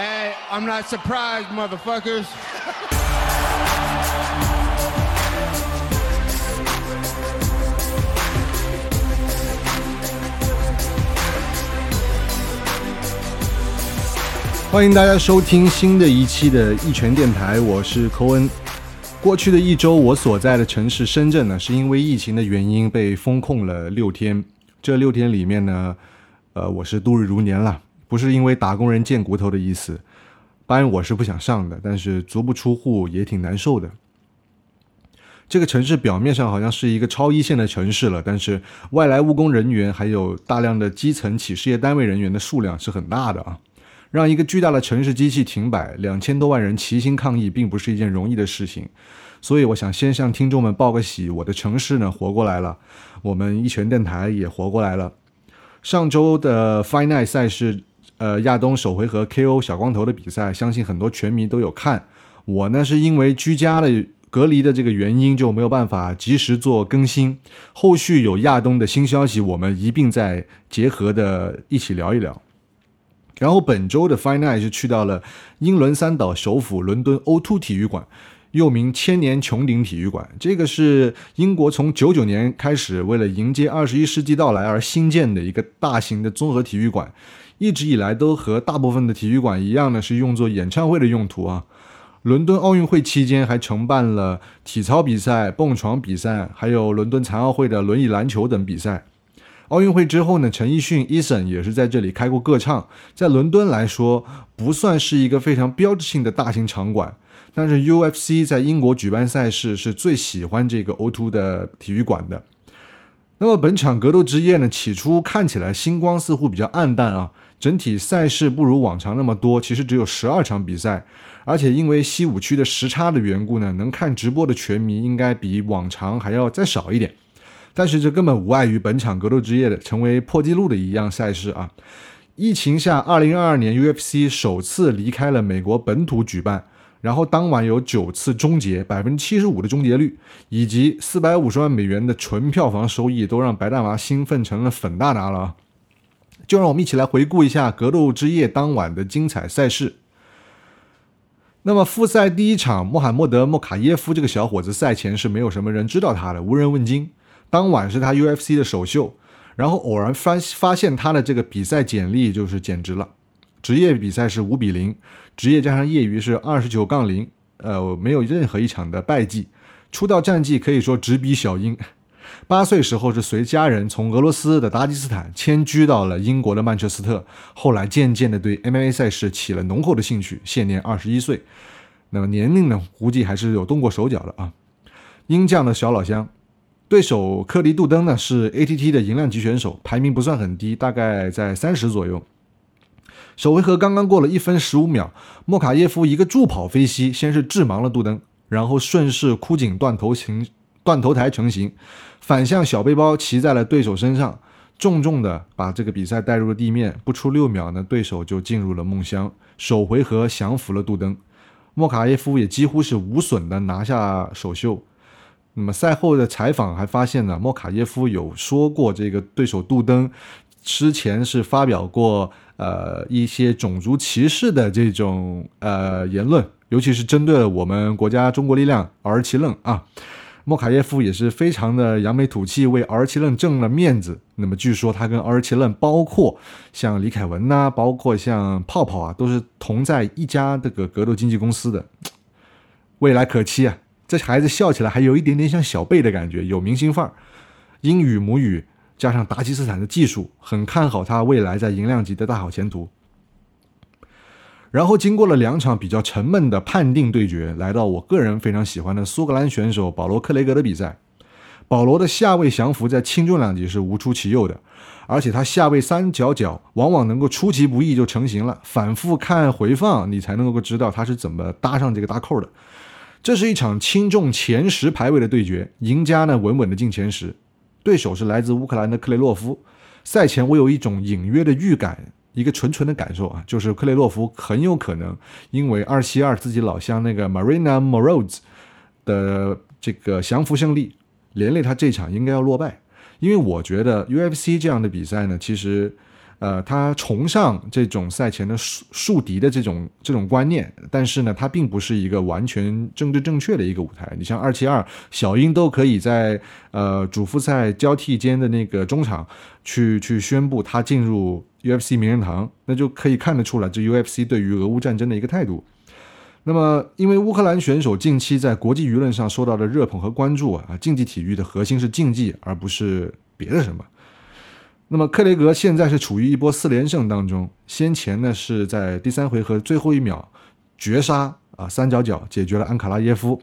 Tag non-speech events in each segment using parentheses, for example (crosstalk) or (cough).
Hey, I'm not surprised, motherfuckers. (laughs) 欢迎大家收听新的一期的一拳电台，我是寇恩。过去的一周，我所在的城市深圳呢，是因为疫情的原因被封控了六天。这六天里面呢，呃，我是度日如年了，不是因为打工人贱骨头的意思。班我是不想上的，但是足不出户也挺难受的。这个城市表面上好像是一个超一线的城市了，但是外来务工人员还有大量的基层企事业单位人员的数量是很大的啊。让一个巨大的城市机器停摆，两千多万人齐心抗议，并不是一件容易的事情。所以，我想先向听众们报个喜，我的城市呢活过来了，我们一拳电台也活过来了。上周的 f i n a l 赛事，呃，亚东首回合 KO 小光头的比赛，相信很多拳迷都有看。我呢是因为居家的隔离的这个原因，就没有办法及时做更新。后续有亚东的新消息，我们一并再结合的一起聊一聊。然后本周的 Final 是去到了英伦三岛首府伦敦 O2 体育馆，又名千年穹顶体育馆。这个是英国从九九年开始为了迎接二十一世纪到来而新建的一个大型的综合体育馆，一直以来都和大部分的体育馆一样呢，是用作演唱会的用途啊。伦敦奥运会期间还承办了体操比赛、蹦床比赛，还有伦敦残奥会的轮椅篮球等比赛。奥运会之后呢，陈奕迅、Eason 也是在这里开过歌唱。在伦敦来说，不算是一个非常标志性的大型场馆，但是 UFC 在英国举办赛事是最喜欢这个 O2 的体育馆的。那么本场格斗之夜呢，起初看起来星光似乎比较暗淡啊，整体赛事不如往常那么多，其实只有十二场比赛，而且因为西五区的时差的缘故呢，能看直播的拳迷应该比往常还要再少一点。但是这根本无碍于本场格斗之夜的成为破纪录的一样赛事啊！疫情下，二零二二年 UFC 首次离开了美国本土举办，然后当晚有九次终结，百分之七十五的终结率，以及四百五十万美元的纯票房收益，都让白大麻兴奋成了粉大拿了。就让我们一起来回顾一下格斗之夜当晚的精彩赛事。那么复赛第一场，穆罕默德·莫卡耶夫这个小伙子赛前是没有什么人知道他的，无人问津。当晚是他 UFC 的首秀，然后偶然发发现他的这个比赛简历，就是简直了。职业比赛是五比零，职业加上业余是二十九杠零，呃，没有任何一场的败绩。出道战绩可以说直逼小英。八岁时候是随家人从俄罗斯的达吉斯坦迁居到了英国的曼彻斯特，后来渐渐的对 MMA 赛事起了浓厚的兴趣。现年二十一岁，那么年龄呢，估计还是有动过手脚的啊。英将的小老乡。对手克里杜登呢是 ATT 的银量级选手，排名不算很低，大概在三十左右。首回合刚刚过了一分十五秒，莫卡耶夫一个助跑飞膝，先是致盲了杜登，然后顺势枯井断头形断头台成型，反向小背包骑在了对手身上，重重的把这个比赛带入了地面。不出六秒呢，对手就进入了梦乡，首回合降服了杜登，莫卡耶夫也几乎是无损的拿下首秀。那么赛后的采访还发现呢，莫卡耶夫有说过，这个对手杜登之前是发表过呃一些种族歧视的这种呃言论，尤其是针对了我们国家中国力量而其愣啊。莫卡耶夫也是非常的扬眉吐气，为尔奇愣挣了面子。那么据说他跟尔奇愣，包括像李凯文呐，包括像泡泡啊，都是同在一家这个格斗经纪公司的，未来可期啊。这孩子笑起来还有一点点像小贝的感觉，有明星范儿。英语母语加上达吉斯坦的技术，很看好他未来在银量级的大好前途。然后经过了两场比较沉闷的判定对决，来到我个人非常喜欢的苏格兰选手保罗克雷格的比赛。保罗的下位降服在轻重量级是无出其右的，而且他下位三角脚往往能够出其不意就成型了，反复看回放你才能够知道他是怎么搭上这个搭扣的。这是一场轻重前十排位的对决，赢家呢稳稳的进前十，对手是来自乌克兰的克雷洛夫。赛前我有一种隐约的预感，一个纯纯的感受啊，就是克雷洛夫很有可能因为二七二自己老乡那个 Marina Moroz 的这个降服胜利，连累他这场应该要落败。因为我觉得 UFC 这样的比赛呢，其实呃，他崇尚这种赛前的树树敌的这种这种观念，但是呢，他并不是一个完全政治正确的一个舞台。你像二七二小英都可以在呃主复赛交替间的那个中场去去宣布他进入 UFC 名人堂，那就可以看得出来这 UFC 对于俄乌战争的一个态度。那么，因为乌克兰选手近期在国际舆论上受到的热捧和关注啊，竞技体育的核心是竞技，而不是别的什么。那么克雷格现在是处于一波四连胜当中，先前呢是在第三回合最后一秒绝杀啊三角角解决了安卡拉耶夫，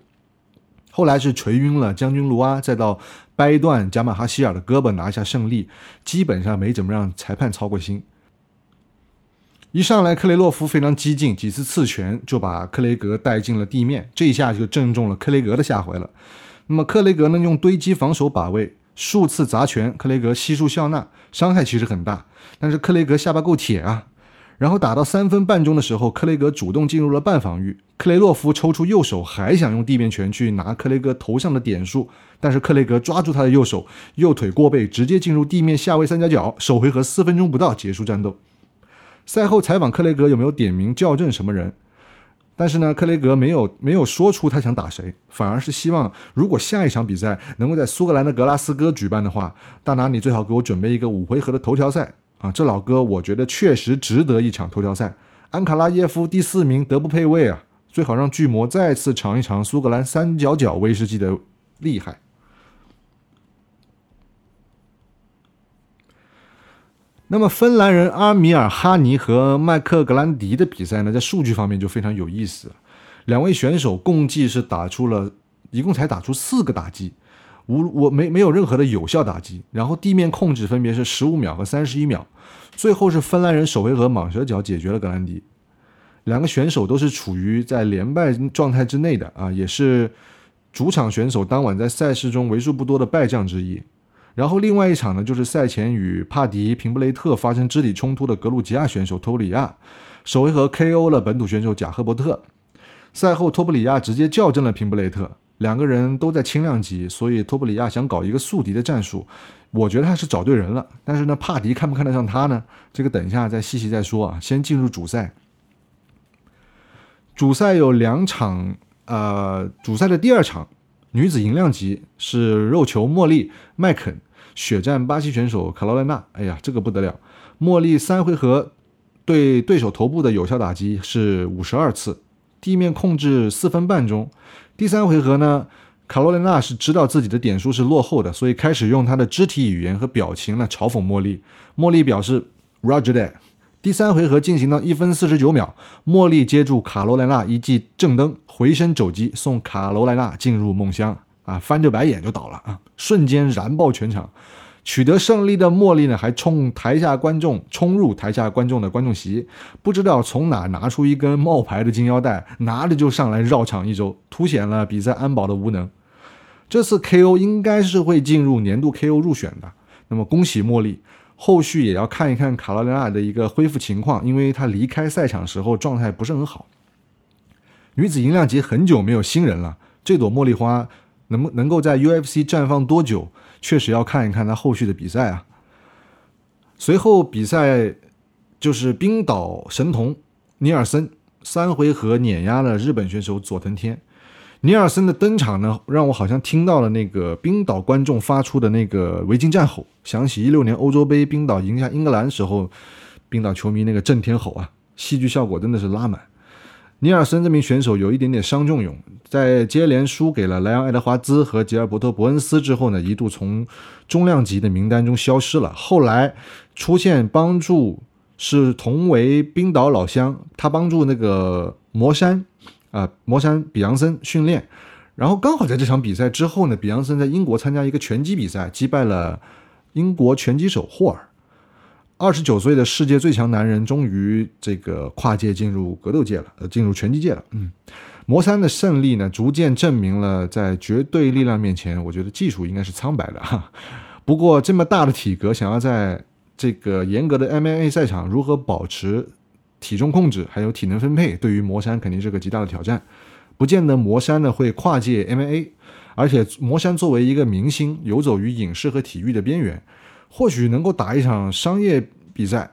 后来是锤晕了将军卢阿，再到掰断贾马哈希尔的胳膊拿下胜利，基本上没怎么让裁判操过心。一上来克雷洛夫非常激进，几次刺拳就把克雷格带进了地面，这一下就正中了克雷格的下怀了。那么克雷格呢用堆积防守把位。数次砸拳，克雷格悉数笑纳，伤害其实很大，但是克雷格下巴够铁啊。然后打到三分半钟的时候，克雷格主动进入了半防御，克雷洛夫抽出右手，还想用地面拳去拿克雷格头上的点数，但是克雷格抓住他的右手，右腿过背，直接进入地面下位三角角。首回合四分钟不到结束战斗。赛后采访克雷格有没有点名校正什么人？但是呢，克雷格没有没有说出他想打谁，反而是希望如果下一场比赛能够在苏格兰的格拉斯哥举办的话，大拿你最好给我准备一个五回合的头条赛啊！这老哥我觉得确实值得一场头条赛。安卡拉耶夫第四名德不配位啊，最好让巨魔再次尝一尝苏格兰三角角威士忌的厉害。那么，芬兰人阿米尔哈尼和麦克格兰迪的比赛呢，在数据方面就非常有意思。两位选手共计是打出了一共才打出四个打击，无我没没有任何的有效打击。然后地面控制分别是十五秒和三十一秒。最后是芬兰人首回合蟒蛇脚解决了格兰迪。两个选手都是处于在连败状态之内的啊，也是主场选手当晚在赛事中为数不多的败将之一。然后另外一场呢，就是赛前与帕迪平布雷特发生肢体冲突的格鲁吉亚选手托布里亚，首回合 KO 了本土选手贾赫伯特。赛后托布里亚直接校正了平布雷特，两个人都在轻量级，所以托布里亚想搞一个宿敌的战术，我觉得他是找对人了。但是呢，帕迪看不看得上他呢？这个等一下再细细再说啊。先进入主赛，主赛有两场，呃，主赛的第二场女子银量级是肉球茉莉麦肯。血战巴西选手卡罗莱娜，哎呀，这个不得了！茉莉三回合对对手头部的有效打击是五十二次，地面控制四分半钟。第三回合呢，卡罗莱娜是知道自己的点数是落后的，所以开始用她的肢体语言和表情来嘲讽茉莉。茉莉表示 Roger that。第三回合进行到一分四十九秒，茉莉接住卡罗莱娜一记正蹬，回身肘击送卡罗莱娜进入梦乡。啊，翻着白眼就倒了啊！瞬间燃爆全场，取得胜利的茉莉呢，还冲台下观众冲入台下观众的观众席，不知道从哪拿出一根冒牌的金腰带，拿着就上来绕场一周，凸显了比赛安保的无能。这次 KO 应该是会进入年度 KO 入选的，那么恭喜茉莉，后续也要看一看卡罗琳娜的一个恢复情况，因为她离开赛场时候状态不是很好。女子银量级很久没有新人了，这朵茉莉花。能不能够在 UFC 绽放多久，确实要看一看他后续的比赛啊。随后比赛就是冰岛神童尼尔森三回合碾压了日本选手佐藤天。尼尔森的登场呢，让我好像听到了那个冰岛观众发出的那个维京战吼，想起一六年欧洲杯冰岛赢下英格兰时候，冰岛球迷那个震天吼啊，戏剧效果真的是拉满。尼尔森这名选手有一点点伤仲永，在接连输给了莱昂·爱德华兹和吉尔伯特·伯恩斯之后呢，一度从中量级的名单中消失了。后来出现帮助是同为冰岛老乡，他帮助那个魔山啊魔山比昂森训练，然后刚好在这场比赛之后呢，比昂森在英国参加一个拳击比赛，击败了英国拳击手霍尔。二十九岁的世界最强男人终于这个跨界进入格斗界了，呃，进入拳击界了。嗯，魔三的胜利呢，逐渐证明了在绝对力量面前，我觉得技术应该是苍白的哈。不过这么大的体格，想要在这个严格的 MMA 赛场如何保持体重控制，还有体能分配，对于魔山肯定是个极大的挑战。不见得魔山呢会跨界 MMA，而且魔山作为一个明星，游走于影视和体育的边缘。或许能够打一场商业比赛，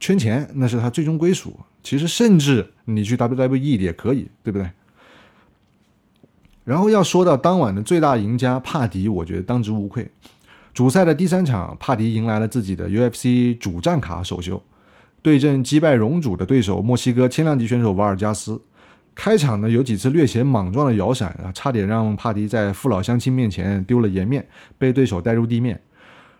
圈钱那是他最终归属。其实甚至你去 WWE 也可以，对不对？然后要说到当晚的最大赢家帕迪，我觉得当之无愧。主赛的第三场，帕迪迎来了自己的 UFC 主战卡首秀，对阵击败荣主的对手墨西哥轻量级选手瓦尔加斯。开场呢有几次略显莽撞的摇闪啊，差点让帕迪在父老乡亲面前丢了颜面，被对手带入地面。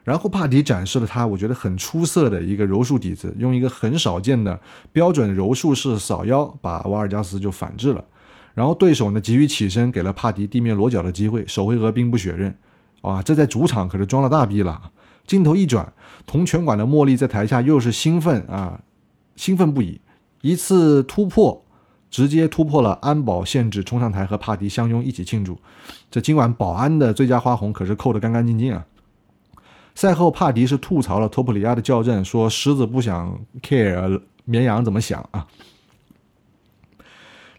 然后帕迪展示了他我觉得很出色的一个柔术底子，用一个很少见的标准柔术式扫腰，把瓦尔加斯就反制了。然后对手呢急于起身，给了帕迪地面裸脚的机会。首回合兵不血刃，哇，这在主场可是装了大逼了。镜头一转，铜拳馆的茉莉在台下又是兴奋啊，兴奋不已。一次突破，直接突破了安保限制，冲上台和帕迪相拥一起庆祝。这今晚保安的最佳花红可是扣得干干净净啊。赛后，帕迪是吐槽了托普里亚的校正，说狮子不想 care 绵羊怎么想啊。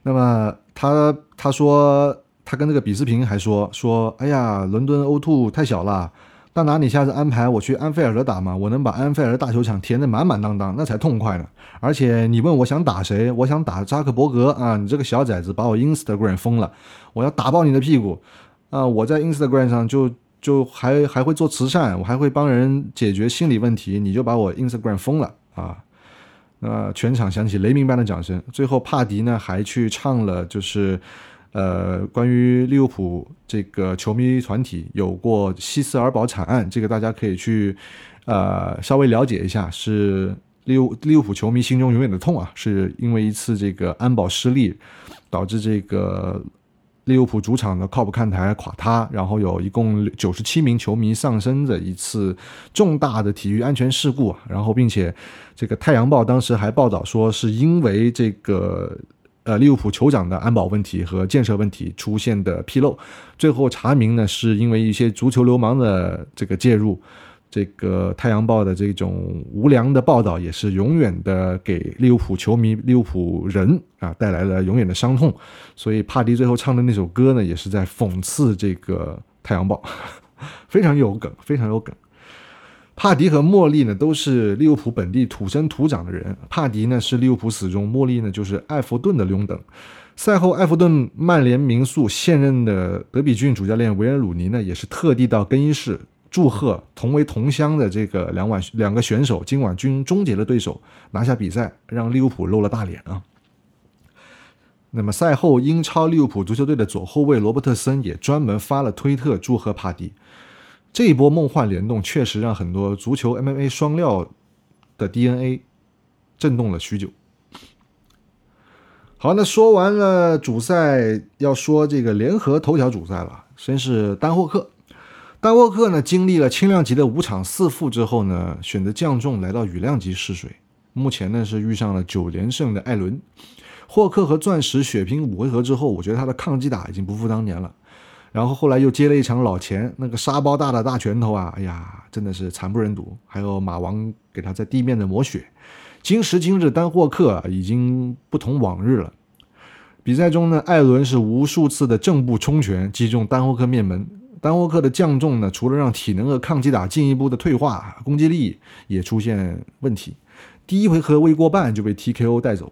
那么他他说他跟这个比斯平还说说，哎呀，伦敦 O2 太小了，大拿你下次安排我去安菲尔德打嘛，我能把安菲尔德大球场填得满满当当，那才痛快呢。而且你问我想打谁，我想打扎克伯格啊，你这个小崽子把我 Instagram 封了，我要打爆你的屁股啊！我在 Instagram 上就就还还会做慈善，我还会帮人解决心理问题，你就把我 Instagram 封了啊！那全场响起雷鸣般的掌声。最后，帕迪呢还去唱了，就是呃，关于利物浦这个球迷团体有过希斯尔堡惨案，这个大家可以去呃稍微了解一下。是利物利物浦球迷心中永远的痛啊，是因为一次这个安保失利，导致这个利物浦主场的靠谱看台垮塌，然后有一共九十七名球迷丧生的一次重大的体育安全事故。然后，并且这个《太阳报》当时还报道说，是因为这个呃利物浦酋长的安保问题和建设问题出现的纰漏，最后查明呢，是因为一些足球流氓的这个介入。这个《太阳报》的这种无良的报道，也是永远的给利物浦球迷、利物浦人啊带来了永远的伤痛。所以帕迪最后唱的那首歌呢，也是在讽刺这个《太阳报》，(laughs) 非常有梗，非常有梗。帕迪和莫莉呢，都是利物浦本地土生土长的人。帕迪呢是利物浦死忠，莫莉呢就是埃弗顿的拥趸。赛后，埃弗顿曼联名宿现任的德比郡主教练维尔鲁尼呢，也是特地到更衣室。祝贺同为同乡的这个两晚两个选手今晚均终结了对手，拿下比赛，让利物浦露了大脸啊。那么赛后，英超利物浦足球队的左后卫罗伯特森也专门发了推特祝贺帕迪。这一波梦幻联动确实让很多足球 MMA 双料的 DNA 震动了许久。好，那说完了主赛，要说这个联合头条主赛了，先是丹霍克。丹沃克呢，经历了轻量级的五场四负之后呢，选择降重来到羽量级试水。目前呢是遇上了九连胜的艾伦。霍克和钻石血拼五回合之后，我觉得他的抗击打已经不复当年了。然后后来又接了一场老钱，那个沙包大的大拳头啊，哎呀，真的是惨不忍睹。还有马王给他在地面的磨血。今时今日，丹霍克已经不同往日了。比赛中呢，艾伦是无数次的正步冲拳击中丹霍克面门。丹沃克的降重呢，除了让体能和抗击打进一步的退化，攻击力也出现问题。第一回合未过半就被 TKO 带走。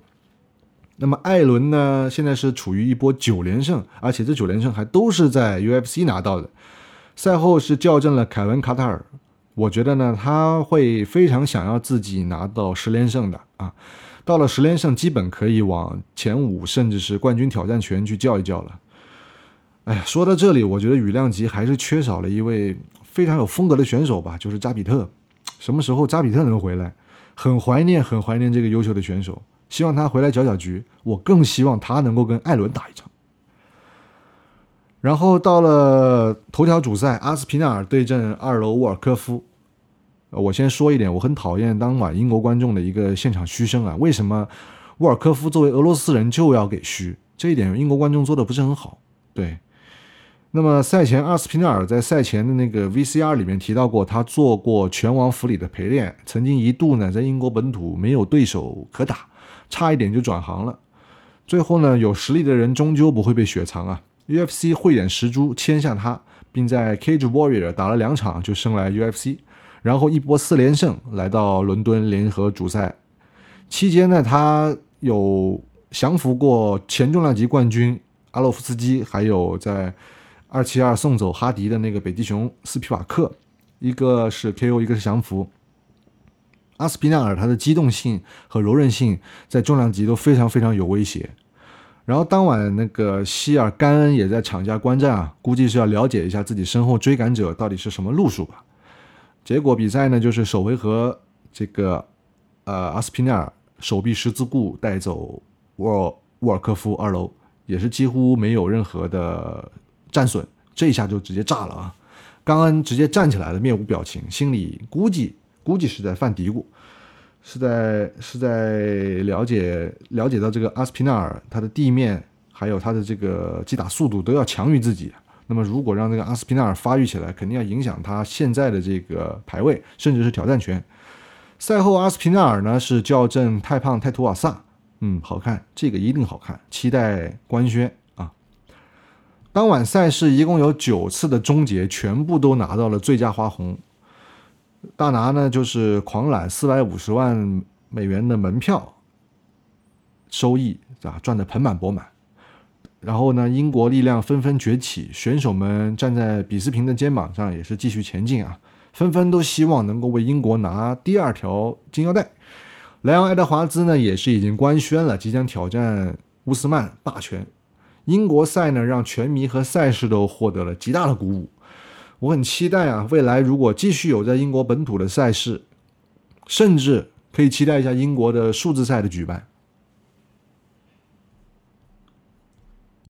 那么艾伦呢，现在是处于一波九连胜，而且这九连胜还都是在 UFC 拿到的。赛后是校正了凯文卡塔尔，我觉得呢，他会非常想要自己拿到十连胜的啊。到了十连胜，基本可以往前五甚至是冠军挑战权去叫一叫了。哎呀，说到这里，我觉得羽量级还是缺少了一位非常有风格的选手吧，就是扎比特。什么时候扎比特能回来？很怀念，很怀念这个优秀的选手，希望他回来搅搅局。我更希望他能够跟艾伦打一场。然后到了头条主赛，阿斯皮纳尔对阵二楼沃尔科夫。我先说一点，我很讨厌当晚英国观众的一个现场嘘声啊！为什么沃尔科夫作为俄罗斯人就要给嘘？这一点英国观众做的不是很好。对。那么赛前，阿斯皮纳尔在赛前的那个 VCR 里面提到过，他做过拳王弗里的陪练，曾经一度呢在英国本土没有对手可打，差一点就转行了。最后呢，有实力的人终究不会被雪藏啊！UFC 慧眼识珠签下他，并在 Cage Warrior 打了两场就升来 UFC，然后一波四连胜来到伦敦联合主赛期间呢，他有降服过前重量级冠军阿洛夫斯基，还有在二七二送走哈迪的那个北极熊斯皮瓦克，一个是 KO，一个是降服。阿斯皮纳尔他的机动性和柔韧性在重量级都非常非常有威胁。然后当晚那个希尔甘恩也在场下观战啊，估计是要了解一下自己身后追赶者到底是什么路数吧。结果比赛呢，就是首回合这个呃阿斯皮纳尔手臂十字固带走沃沃尔科夫二楼，也是几乎没有任何的战损，这一下就直接炸了啊！冈恩直接站起来了，面无表情，心里估计估计是在犯嘀咕。是在是在了解了解到这个阿斯皮纳尔他的地面还有他的这个击打速度都要强于自己，那么如果让这个阿斯皮纳尔发育起来，肯定要影响他现在的这个排位，甚至是挑战权。赛后阿斯皮纳尔呢是校正太胖太图瓦萨，嗯，好看，这个一定好看，期待官宣！当晚赛事一共有九次的终结，全部都拿到了最佳花红。大拿呢，就是狂揽四百五十万美元的门票收益，啊，赚得盆满钵满。然后呢，英国力量纷纷崛起，选手们站在比斯平的肩膀上，也是继续前进啊，纷纷都希望能够为英国拿第二条金腰带。莱昂·爱德华兹呢，也是已经官宣了，即将挑战乌斯曼霸权。英国赛呢，让拳迷和赛事都获得了极大的鼓舞。我很期待啊，未来如果继续有在英国本土的赛事，甚至可以期待一下英国的数字赛的举办。